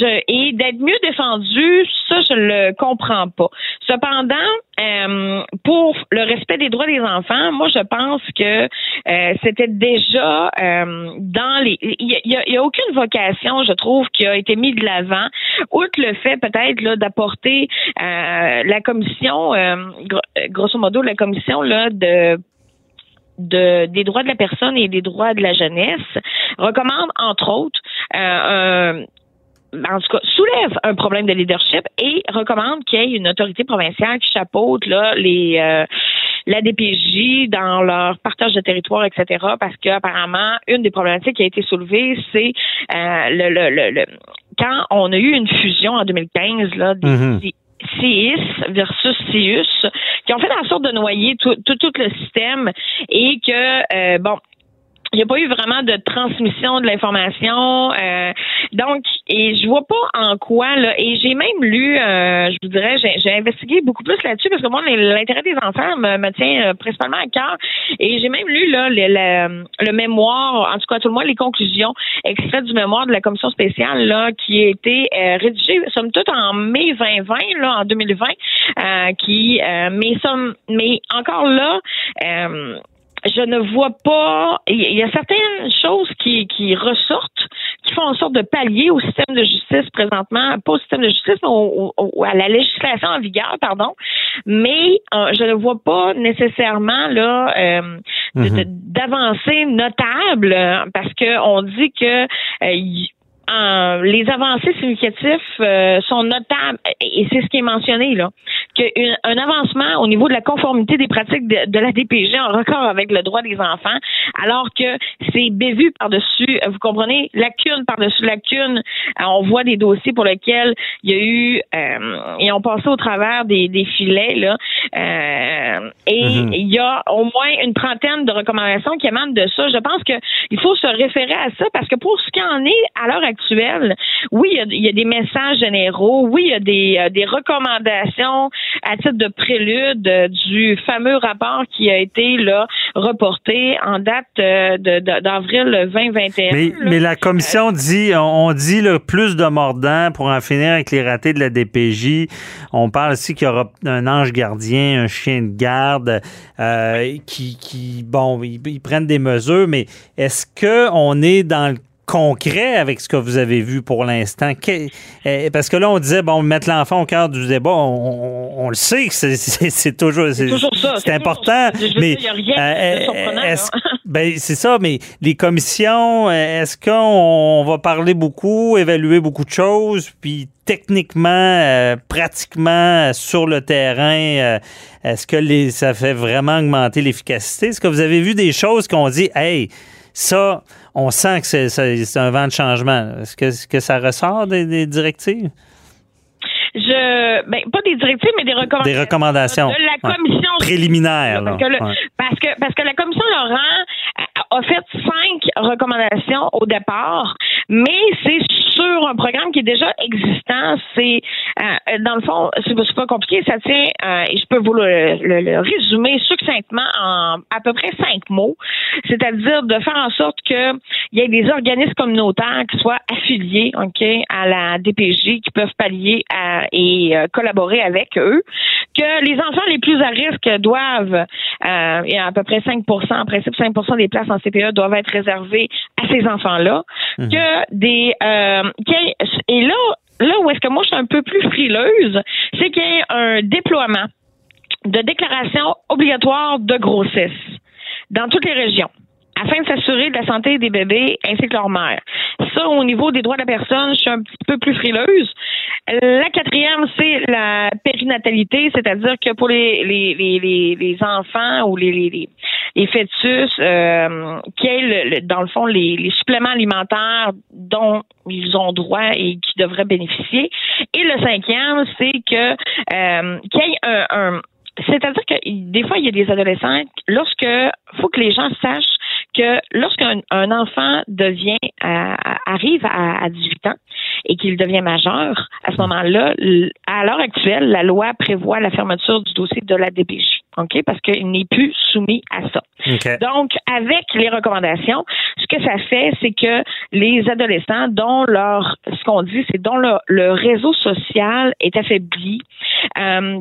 je, et d'être mieux défendu, ça, je le comprends pas. Cependant, euh, pour le respect des droits des enfants, moi, je pense que euh, c'était déjà euh, dans les. Il y y a- il y a aucune vocation, je trouve, qui a été mise de l'avant, outre le fait peut-être là d'apporter euh, la commission, euh, gro- grosso modo, la commission là de de, des droits de la personne et des droits de la jeunesse recommande, entre autres, euh, un- en tout cas, soulève un problème de leadership et recommande qu'il y ait une autorité provinciale qui chapeaute là, les euh, la DPJ dans leur partage de territoire, etc. Parce qu'apparemment, une des problématiques qui a été soulevée, c'est euh, le, le, le, le- quand on a eu une fusion en 2015 là, des Mhm. CIS versus CIUS, qui ont fait en sorte de noyer tout, tout, tout le système et que, euh, bon, il n'y a pas eu vraiment de transmission de l'information. euh, donc, et je vois pas en quoi, là, et j'ai même lu, euh, je vous dirais, j'ai, investigué beaucoup plus là-dessus parce que moi, l'intérêt des enfants me, me tient euh, principalement à cœur. Et j'ai même lu là, le, le, le mémoire, en tout cas, tout le moins les conclusions extraites du mémoire de la commission spéciale là, qui a été euh, rédigé, somme toute, en mai 2020, là, en 2020, euh, qui, mais, somme, mais encore là, je ne vois pas. Il y a certaines choses qui, qui ressortent, qui font en sorte de pallier au système de justice présentement, pas au système de justice, mais au- au- à la législation en vigueur, pardon. Mais euh, je ne vois pas nécessairement là euh, de- d'avancées notables euh, parce que on dit que euh, y- euh, les avancées significatives euh, sont notables et c'est ce qui est mentionné là qu'un avancement au niveau de la conformité des pratiques de, de la DPG en record avec le droit des enfants, alors que c'est bévu par-dessus, vous comprenez, lacune par-dessus lacune. Euh, on voit des dossiers pour lesquels il y a eu, euh, et on passé au travers des, des filets, là, euh, et Mhm. il y a au moins une trentaine de recommandations qui émanent de ça. Je pense qu'il faut se référer à ça parce que pour ce qui en est à l'heure actuelle, oui, il y, a, il y a des messages généraux, oui, il y a des, euh, des recommandations à titre de prélude euh, du fameux rapport qui a été là reporté en date euh, d'avril 2021. Mais, la commission dit, on dit le plus de mordants pour en finir avec les ratés de la DPJ. On parle aussi qu'il y aura un ange gardien, un chien de garde, euh, qui, qui, bon, ils, ils prennent des mesures, mais est-ce que on est dans le concret avec ce que vous avez vu pour l'instant? Euh, parce que là, on disait, bon, mettre l'enfant au cœur du débat, on, on- on le sait que c'est- toujours, c'est toujours ça, c'est important, toujours ça. Mais euh, est-ce- là. ben, c'est ça, mais les commissions, euh, est-ce qu'on va parler beaucoup, évaluer beaucoup de choses, puis techniquement, euh, pratiquement euh, sur le terrain, euh, est-ce que les, ça fait vraiment augmenter l'efficacité? Est-ce que vous avez vu des choses qu'on dit, hey, ça, on sent que c'est, un vent de changement. Est-ce que, ça ressort des, des directives? Je, ben, pas des directives, mais des recommandations. Des recommandations. De la commission. Préliminaires, là. Parce que, le- Ouais. parce que, parce que la commission Laurent a- a fait cinq recommandations au départ, mais c'est sur un programme qui est déjà existant. C'est euh, dans le fond, c'est pas compliqué. Ça tient euh, et je peux vous le, résumer succinctement en à peu près cinq mots. C'est-à-dire de faire en sorte que il y ait des organismes communautaires qui soient affiliés, ok, à la DPJ, qui peuvent pallier et collaborer avec eux. Que les enfants les plus à risque doivent, il y a à peu près 5% en principe 5% des places en CPE doivent être réservées à ces enfants-là. Mhm. Que des euh, et là, là où est-ce que moi je suis un peu plus frileuse, c'est qu'il y a un déploiement de déclaration obligatoire de grossesse dans toutes les régions afin de s'assurer de la santé des bébés ainsi que leur mère. Ça, au niveau des droits de la personne, je suis un petit peu plus frileuse. La quatrième, c'est la périnatalité, c'est-à-dire que pour les, les, les, les enfants ou les, les, les fœtus, euh, quels, dans le fond, les, les suppléments alimentaires dont ils ont droit et qui devraient bénéficier. Et le cinquième, c'est que euh, qu'il y ait un, un c'est-à-dire que des fois, il y a des adolescents, lorsque faut que les gens sachent que lorsqu'un un enfant devient arrive à, à 18 ans et qu'il devient majeur, à ce moment-là, à l'heure actuelle, la loi prévoit la fermeture du dossier de la DPJ. OK? Parce qu'il n'est plus soumis à ça. Donc, avec les recommandations, ce que ça fait, c'est que les adolescents dont leur, ce qu'on dit, c'est dont le, réseau social est affaibli, euh,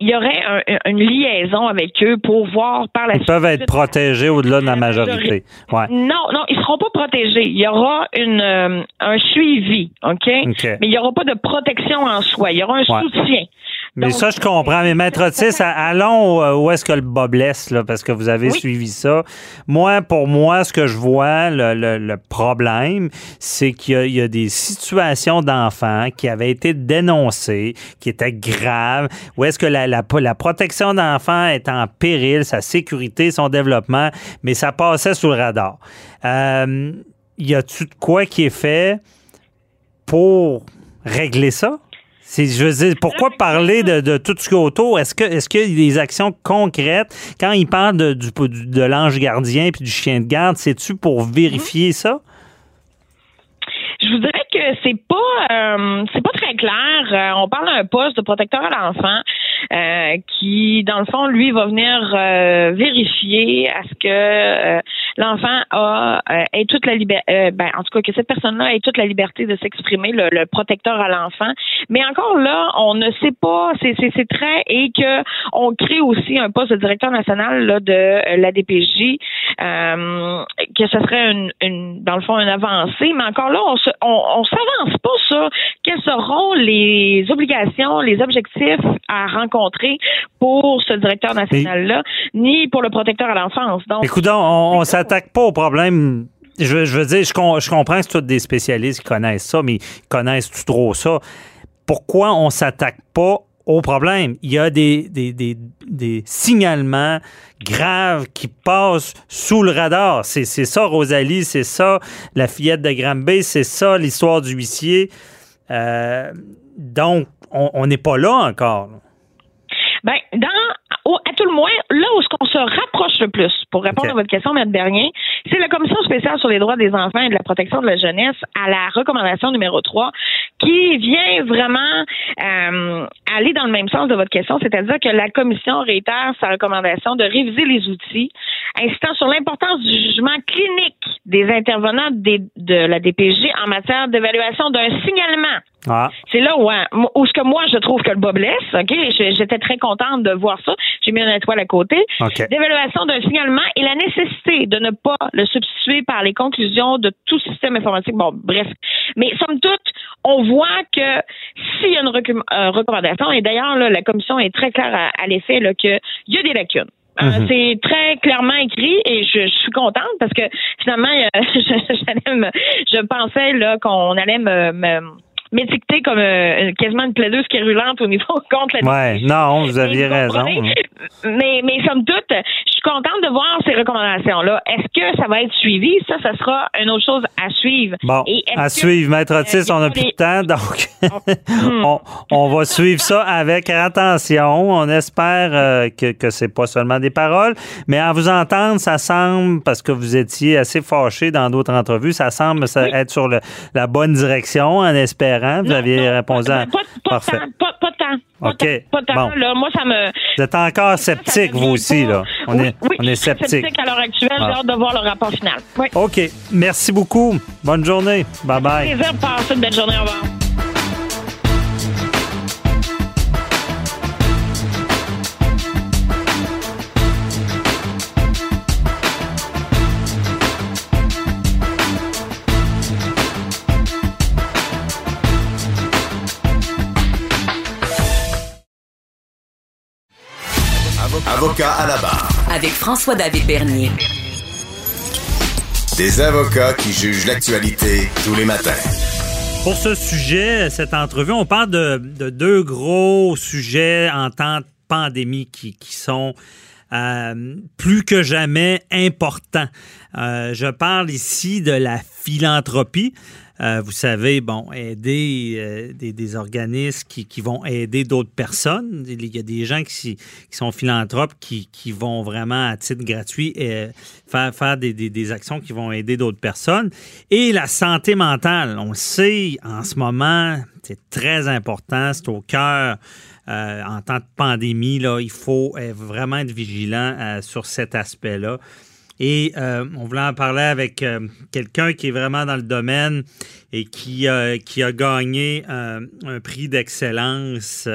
il y aurait une liaison avec eux pour voir par la suite. Ils peuvent être protégés au-delà de la majorité. Ouais. Non, non, ils seront pas protégés. Il y aura une, euh, un suivi, OK? Mais il n'y aura pas de protection en soi. Il y aura un soutien. Mais ça, je comprends. Mais Maître Otis, allons euh, où est-ce que le bas blesse, là, parce que vous avez suivi ça. Moi, pour moi, ce que je vois, le, le, problème, c'est qu'il y, y, a des situations d'enfants qui avaient été dénoncées, qui étaient graves, où est-ce que la, la, la protection d'enfants est en péril, sa sécurité, son développement, mais ça passait sous le radar. Euh, y a-tu de quoi qui est fait pour régler ça? Je veux dire, pourquoi parler de, tout ce qui est autour? Est-ce que est-ce qu'il y a des actions concrètes? Quand il parle de, du, de l'ange gardien puis du chien de garde, c'est-tu pour vérifier ça? Je vous dirais que c'est pas euh, c'est pas très clair. Euh, on parle d'un poste de protecteur à l'enfant. Euh, qui, dans le fond, lui, va venir vérifier à ce que l'enfant a ait toute la liberté, ben, en tout cas que cette personne-là ait toute la liberté de s'exprimer, le, protecteur à l'enfant. Mais encore là, on ne sait pas, c'est très et que on crée aussi un poste de directeur national là, de la DPJ, que ce serait une, dans le fond une avancée. Mais encore là, on, se, on s'avance pas sur quelles seront les obligations, les objectifs à rencontrer pour ce directeur national-là, ni pour le protecteur à l'enfance? Donc, Écoute, on, ne s'attaque pas au problème je, veux dire, je, comprends que c'est tous des spécialistes qui connaissent ça, mais connaissent-tu trop ça? Pourquoi on s'attaque pas au problème? Il y a des, des, signalements graves qui passent sous le radar. C'est ça, Rosalie, c'est ça, la fillette de Granby, c'est ça, l'histoire du huissier. Euh, donc, on n'est pas là encore. Ben, dans, à tout le moins, là où ce qu'on se rapproche le plus, pour répondre à votre question, M. Bernier, c'est la Commission spéciale sur les droits des enfants et de la protection de la jeunesse à la recommandation numéro 3 qui vient vraiment euh, aller dans le même sens de votre question, c'est-à-dire que la Commission réitère sa recommandation de réviser les outils insistant sur l'importance du jugement clinique des intervenants de la DPJ en matière d'évaluation d'un signalement ah. C'est là où, hein, où ce que moi je trouve que le bas blesse, OK? J'étais très contente de voir ça. J'ai mis une étoile à côté. D'évaluation d'un signalement et la nécessité de ne pas le substituer par les conclusions de tout système informatique. Bon, bref. Mais somme toute, on voit que s'il y a une euh, recommandation, et d'ailleurs, la commission est très claire à, l'effet qu'il y a des lacunes. Euh, mhm. C'est très clairement écrit et je, suis contente parce que finalement, je, je pensais qu'on allait me m'étiqueter comme euh, quasiment une plaideuse quérulente au niveau contre la Ouais, non, vous aviez raison. hein. Mais, mais somme toute, je suis contente de voir ces recommandations-là. Est-ce que ça va être suivi? Ça, ça sera une autre chose à suivre. Bon, Et à suivre. Maître euh, Otis, on n'a plus de temps, donc on, on va suivre ça avec attention. On espère euh, que, que c'est pas seulement des paroles, mais à vous entendre, ça semble, parce que vous étiez assez fâché dans d'autres entrevues, ça semble ça être sur le- la bonne direction en espérant. Vous Non, aviez non, répondu pas, à... pas, pas, Parfait. temps, pas, pas de temps. Pas OK. temps, pas de temps. Bon. Là, moi, ça me. Vous êtes encore sceptique, vous aussi, là. On Oui, est, oui, on est je suis sceptique. à l'heure actuelle. Ah. J'ai hâte de voir le rapport final. Oui. OK. Merci beaucoup. Bonne journée. Bye-bye. Plaisir de passer une belle journée. Au revoir. Avocat à la barre. Avec François-David Bernier. Des avocats qui jugent l'actualité tous les matins. Pour ce sujet, cette entrevue, on parle de, de deux gros sujets en temps de pandémie qui, qui sont euh, plus que jamais importants. Euh, je parle ici de la philanthropie. Euh, vous savez, bon, aider euh, des, organismes qui, qui vont aider d'autres personnes. Il y a des gens qui, sont philanthropes qui, qui vont vraiment à titre gratuit euh, faire, faire des, des, actions qui vont aider d'autres personnes. Et la santé mentale, on le sait en ce moment, c'est très important, c'est au cœur. En temps de pandémie, là, il faut vraiment être vigilant sur cet aspect-là. Et euh, on voulait en parler avec euh, quelqu'un qui est vraiment dans le domaine et qui, euh, qui a gagné euh, un prix d'excellence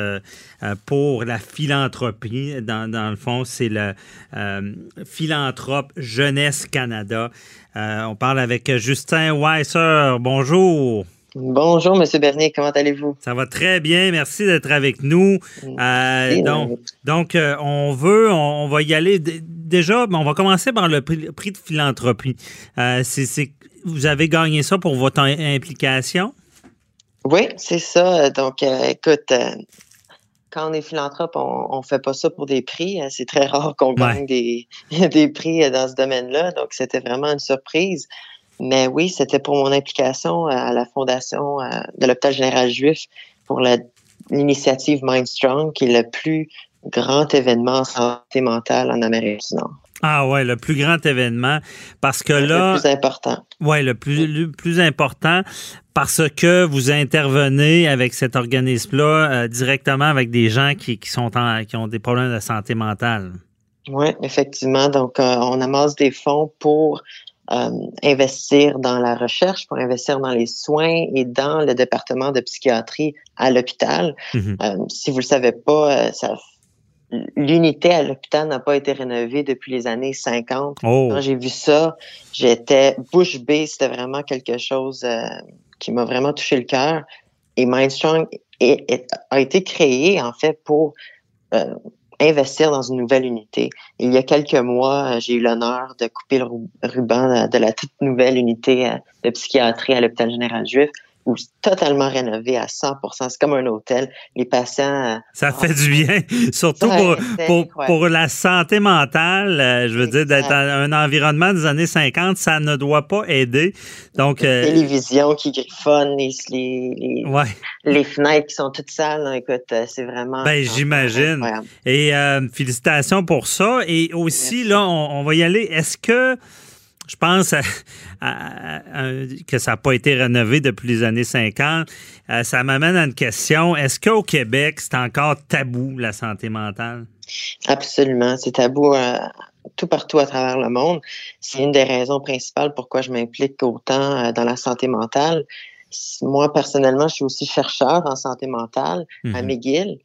pour la philanthropie. Dans, dans le fond, c'est le philanthrope Jeunesse Canada. On parle avec Justin Weiser. Bonjour. Bonjour, Monsieur Bernier, comment allez-vous? Ça va très bien. Merci d'être avec nous. Euh, donc, donc euh, on veut, on, on va y aller. Déjà, ben, on va commencer par le prix, de philanthropie. Euh, c'est, vous avez gagné ça pour votre im- implication? Oui, c'est ça. Donc, euh, écoute, euh, quand on est philanthrope, on, on fait pas ça pour des prix. Euh, C'est très rare qu'on gagne des, des prix dans ce domaine-là. Donc, c'était vraiment une surprise. Mais oui, c'était pour mon implication à la fondation de l'hôpital général juif pour l'initiative Mind Strong, qui est le plus grand événement en santé mentale en Amérique du Nord. Ah ouais, le plus grand événement. Parce que là. Le plus important. Oui, le plus, le plus important parce que vous intervenez avec cet organisme-là euh, directement avec des gens qui, qui, sont en- qui ont des problèmes de santé mentale. Oui, effectivement. Donc, euh, on amasse des fonds pour euh, investir dans la recherche, pour investir dans les soins et dans le département de psychiatrie à l'hôpital. Mhm. Euh, si vous le savez pas, ça, l'unité à l'hôpital n'a pas été rénovée depuis les années 50. Oh. Quand j'ai vu ça, j'étais bouche bée. C'était vraiment quelque chose euh, qui m'a vraiment touché le cœur. Et Mindstrong est- est- a été créé, en fait, pour euh, investir dans une nouvelle unité. Il y a quelques mois, euh, j'ai eu l'honneur de couper le ru- ruban de la toute nouvelle unité de psychiatrie à l'hôpital général juif, c'est totalement rénové à 100% C'est comme un hôtel. Les patients... euh, Ça fait du bien, surtout pour, pour, la santé mentale. euh, je veux dire, d'être dans un environnement des années 50, ça ne doit pas aider. Donc, euh, télévision qui griffonne, les, les, les, ouais. les fenêtres qui sont toutes sales. là, écoute, c'est vraiment... Ben, j'imagine. Et euh, félicitations pour ça. Et aussi, là, on, on va y aller. Est-ce que je pense à- à- à- que ça n'a pas été rénové depuis les années 50? Euh, ça m'amène à une question. Est-ce qu'au Québec, c'est encore tabou, la santé mentale? Absolument. C'est tabou euh, tout partout à travers le monde. C'est une des raisons principales pourquoi je m'implique autant euh, dans la santé mentale. Moi, personnellement, je suis aussi chercheur en santé mentale à Mhm. McGill.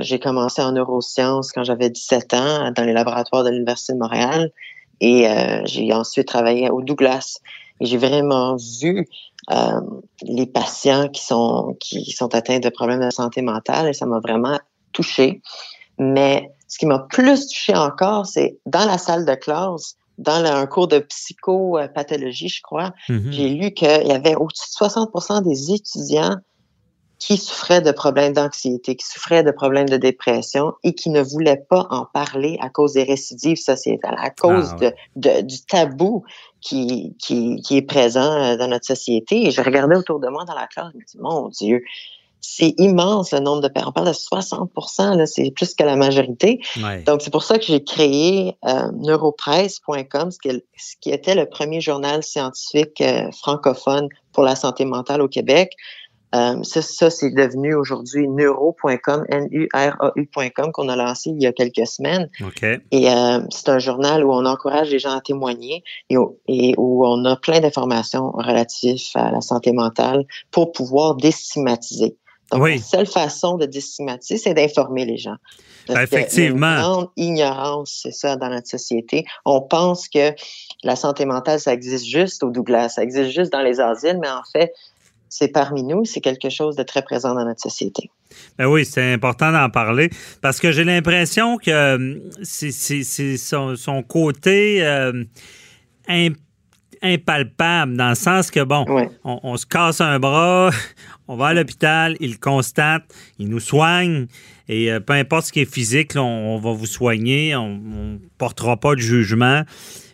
J'ai commencé en neurosciences quand j'avais 17 ans dans les laboratoires de l'Université de Montréal et euh, j'ai ensuite travaillé au Douglas. Et j'ai vraiment vu euh, les patients qui sont, qui sont atteints de problèmes de santé mentale et ça m'a vraiment touché. Mais ce qui m'a plus touché encore, c'est dans la salle de classe, dans le- un cours de psychopathologie, je crois, Mhm. j'ai lu qu'il y avait au-dessus de 60% des étudiants qui souffraient de problèmes d'anxiété, qui souffraient de problèmes de dépression et qui ne voulaient pas en parler à cause des récidives sociétales, à cause Ah ouais. de, de- du tabou qui, qui, qui est présent euh, dans notre société. Et je regardais autour de moi dans la classe, je me dis, mon Dieu, c'est immense le nombre de parents. On parle de 60 là, c'est plus que la majorité. Ouais. Donc, c'est pour ça que j'ai créé euh, neuropresse.com, ce, qui est- ce qui était le premier journal scientifique euh, francophone pour la santé mentale au Québec. Euh, ça, ça, c'est devenu aujourd'hui neuro.com, N-U-R-A-U.com, qu'on a lancé il y a quelques semaines. OK. Et euh, c'est un journal où on encourage les gens à témoigner et, où- et où on a plein d'informations relatives à la santé mentale pour pouvoir déstigmatiser. Donc, Oui. la seule façon de déstigmatiser, c'est d'informer les gens. Parce Ben, qu'il y a effectivement. Une grande ignorance, c'est ça, dans notre société. On pense que la santé mentale, ça existe juste au Douglas, ça existe juste dans les asiles, mais en fait, c'est parmi nous, c'est quelque chose de très présent dans notre société. Ben oui, c'est important d'en parler parce que j'ai l'impression que c'est c'est son, son côté euh, im- impalpable dans le sens que, bon, Ouais. on, on se casse un bras, on va à l'hôpital, ils le constatent, ils nous soignent et euh, peu importe ce qui est physique, là, on, on va vous soigner, on ne portera pas de jugement,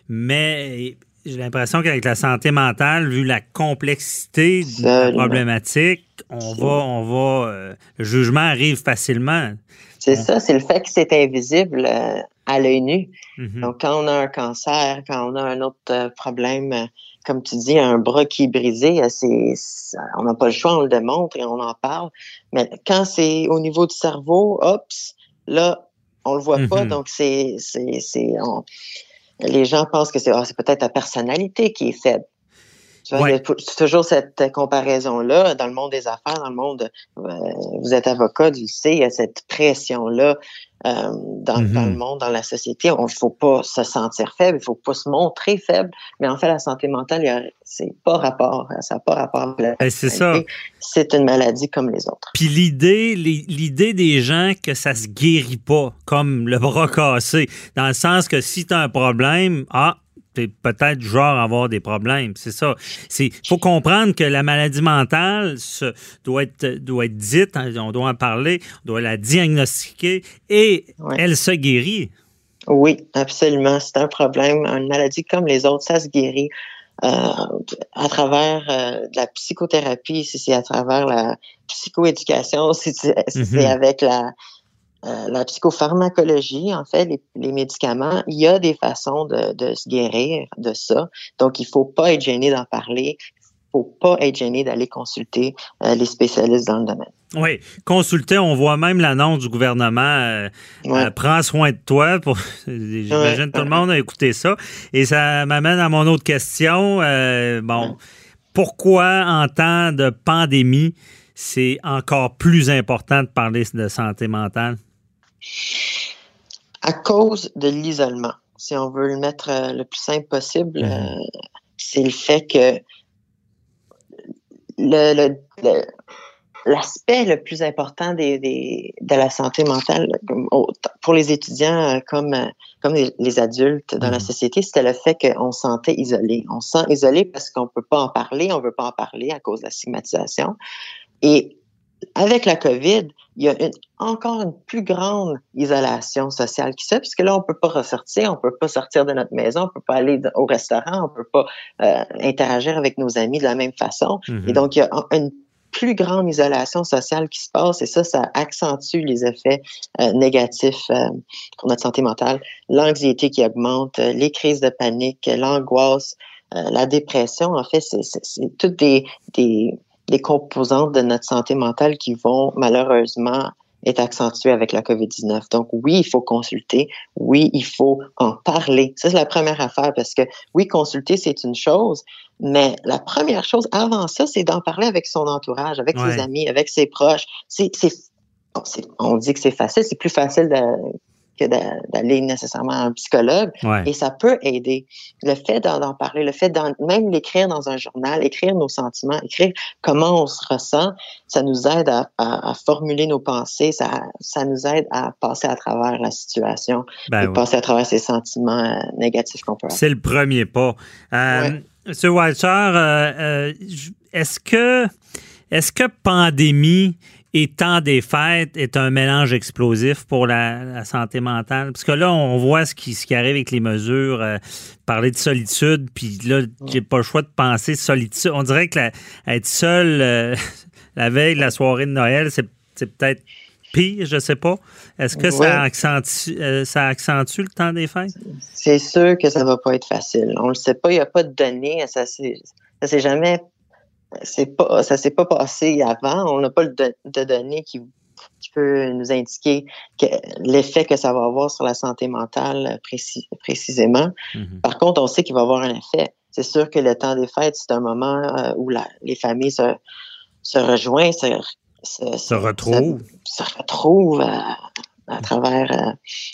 mais j'ai l'impression qu'avec la santé mentale, vu la complexité de la problématique, on va, on va, euh, le jugement arrive facilement. C'est ça, c'est le fait que c'est invisible euh, à l'œil nu. Mhm. Donc, quand on a un cancer, quand on a un autre euh, problème, comme tu dis, un bras qui est brisé, c'est, on n'a pas le choix, on le démontre et on en parle. Mais quand c'est au niveau du cerveau, oups, là, on le voit pas. Mhm. Donc, c'est, c'est, c'est, on- les gens pensent que c'est, c'est peut-être ta personnalité qui est faible. Ouais. il y a tou- toujours cette comparaison-là dans le monde des affaires, dans le monde, euh, vous êtes avocat, le sais, il y a cette pression-là euh, dans, Mhm. dans le monde, dans la société. Il ne faut pas se sentir faible, il ne faut pas se montrer faible, mais en fait, la santé mentale, c'est pas rapport, ça n'a pas rapport avec la Ben, c'est ça. C'est une maladie comme les autres. Puis l'idée, l'idée des gens que ça se guérit pas, comme le bras cassé, dans le sens que si tu as un problème, ah, t'es peut-être genre à avoir des problèmes. C'est ça. Il faut comprendre que la maladie mentale se- doit, être, doit être dite, hein, on doit en parler, on doit la diagnostiquer et Ouais. elle se guérit. Oui, absolument. C'est un problème, une maladie comme les autres, ça se guérit euh, à travers euh, de la psychothérapie, si c'est à travers la psychoéducation, si c'est Mhm. avec la, euh, la psychopharmacologie, en fait, les, les médicaments, il y a des façons de, de se guérir de ça. Donc, il faut pas être gêné d'en parler. Il faut pas être gêné d'aller consulter euh, les spécialistes dans le domaine. Oui, consulter, on voit même l'annonce du gouvernement euh, Ouais. euh, Prends soin de toi. Pour... J'imagine Ouais. tout le monde a écouté ça. Et ça m'amène à mon autre question. Bon, pourquoi en temps de pandémie, c'est encore plus important de parler de santé mentale? À cause de l'isolement, si on veut le mettre euh, le plus simple possible, Mhm. euh, c'est le fait que le, le- le- l'aspect le plus important des, des- de la santé mentale pour les étudiants euh, comme, comme les, adultes dans la Mhm. société, c'était le fait qu'on se sentait isolé. On se sent isolé parce qu'on peut pas en parler, on veut pas en parler à cause de la stigmatisation. Et avec la COVID, il y a une- encore une plus grande isolation sociale qui se fait, puisque là, on peut pas ressortir, on peut pas sortir de notre maison, on peut pas aller au restaurant, on peut pas euh, interagir avec nos amis de la même façon. Et donc, il y a une plus grande isolation sociale qui se passe et ça, ça accentue les effets euh, négatifs euh, pour notre santé mentale. L'anxiété qui augmente, euh, les crises de panique, l'angoisse, euh, la dépression, en fait, c'est- c'est c'est toutes des, des, des composantes de notre santé mentale qui vont malheureusement être accentuées avec la COVID-19. Donc oui, il faut consulter, oui, il faut en parler. Ça, c'est la première affaire parce que oui, consulter, c'est une chose, mais la première chose avant ça, c'est d'en parler avec son entourage, avec Ouais. ses amis, avec ses proches. C'est, c'est, bon, c'est- on dit que c'est facile, c'est plus facile de- que d'a- d'aller nécessairement à un psychologue. Ouais. Et ça peut aider. Le fait d'en parler, le fait d'en même l'écrire dans un journal, écrire nos sentiments, écrire comment on se ressent, ça nous aide à, à- à formuler nos pensées, ça, ça nous aide à passer à travers la situation Ben et passer à travers ces sentiments euh, négatifs qu'on peut avoir. C'est le premier pas. Euh, Ouais. Monsieur Walter, euh, euh, j- est-ce que est-ce que pandémie et temps des fêtes est un mélange explosif pour la, santé mentale? Parce que là, on voit ce qui, ce qui arrive avec les mesures, euh, parler de solitude, puis là, j'ai pas le choix de penser solitude. On dirait que être seul euh, la veille de la soirée de Noël, c'est peut-être pire, je sais pas. Est-ce que ça, accentue, euh, ça accentue le temps des fêtes? C'est sûr que ça va pas être facile. On le sait pas, il n'y a pas de données. Ça s'est jamais c'est pas ça s'est pas passé avant. On n'a pas de, données qui, peut nous indiquer l'effet que ça va avoir sur la santé mentale précisément. Mm-hmm. Par contre, on sait qu'il va avoir un effet. C'est sûr que le temps des fêtes, c'est un moment euh, où les familles se, se rejoignent, se, se, retrouvent, se, retrouvent à, travers euh,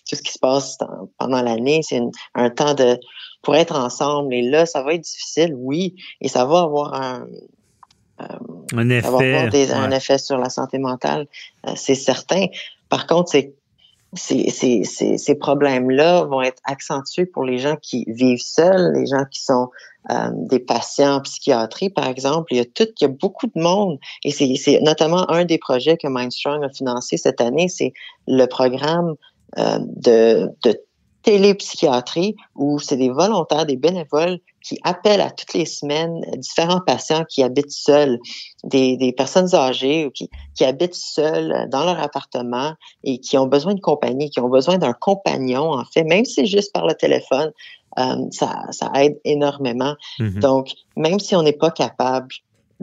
tout ce qui se passe pendant l'année. C'est un temps de pour être ensemble. Et là, ça va être difficile, oui, et ça va avoir un, euh, un effet, un effet sur la santé mentale, euh, c'est certain. Par contre, c'est ces, problèmes-là vont être accentués pour les gens qui vivent seuls, les gens qui sont euh, des patients en psychiatrie, par exemple. Il y a tout, il y a beaucoup de monde, et c'est notamment un des projets que Mindstrong a financé cette année, c'est le programme de, de télépsychiatrie où c'est des volontaires, des bénévoles qui appellent à toutes les semaines différents patients qui habitent seuls, des, des personnes âgées ou qui, qui habitent seuls dans leur appartement et qui ont besoin de compagnie, qui ont besoin d'un compagnon, en fait, même si c'est juste par le téléphone, euh, ça, ça aide énormément. Mm-hmm. Donc, même si on n'est pas capable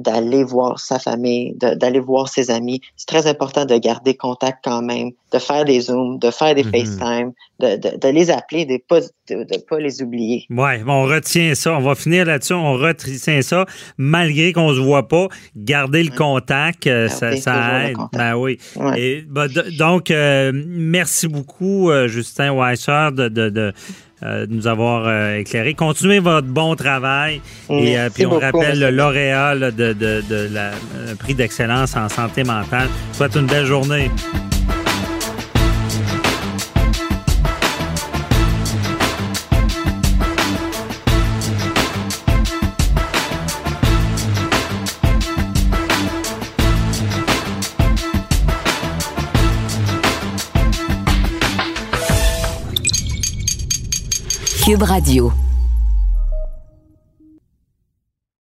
d'aller voir sa famille, d'aller voir ses amis. C'est très important de garder contact quand même, de faire des Zooms, de faire des mhm. FaceTime, de, les appeler, de ne pas, de, pas les oublier. Oui, on retient ça. On va finir là-dessus. On retient ça. Malgré qu'on ne se voit pas, garder le contact, euh, ça, aide. Ben oui. Ben, donc, euh, merci beaucoup, euh, Justin Weisser, de de nous avoir euh, éclairé. Continuez votre bon travail. et euh, puis on rappelle le lauréat de, de, la prix d'excellence en santé mentale. Souhaite une belle journée. Radio.